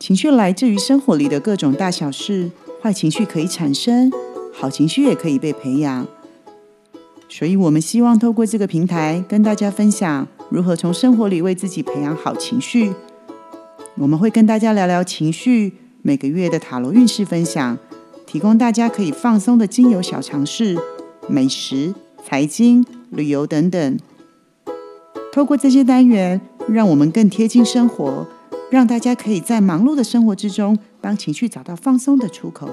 情绪来自于生活里的各种大小事，坏情绪可以产生，好情绪也可以被培养。所以，我们希望透过这个平台跟大家分享如何从生活里为自己培养好情绪。我们会跟大家聊聊情绪，每个月的塔罗运势分享，提供大家可以放松的精油小常识、美食、财经、旅游等等。透过这些单元，让我们更贴近生活，让大家可以在忙碌的生活之中，帮情绪找到放松的出口。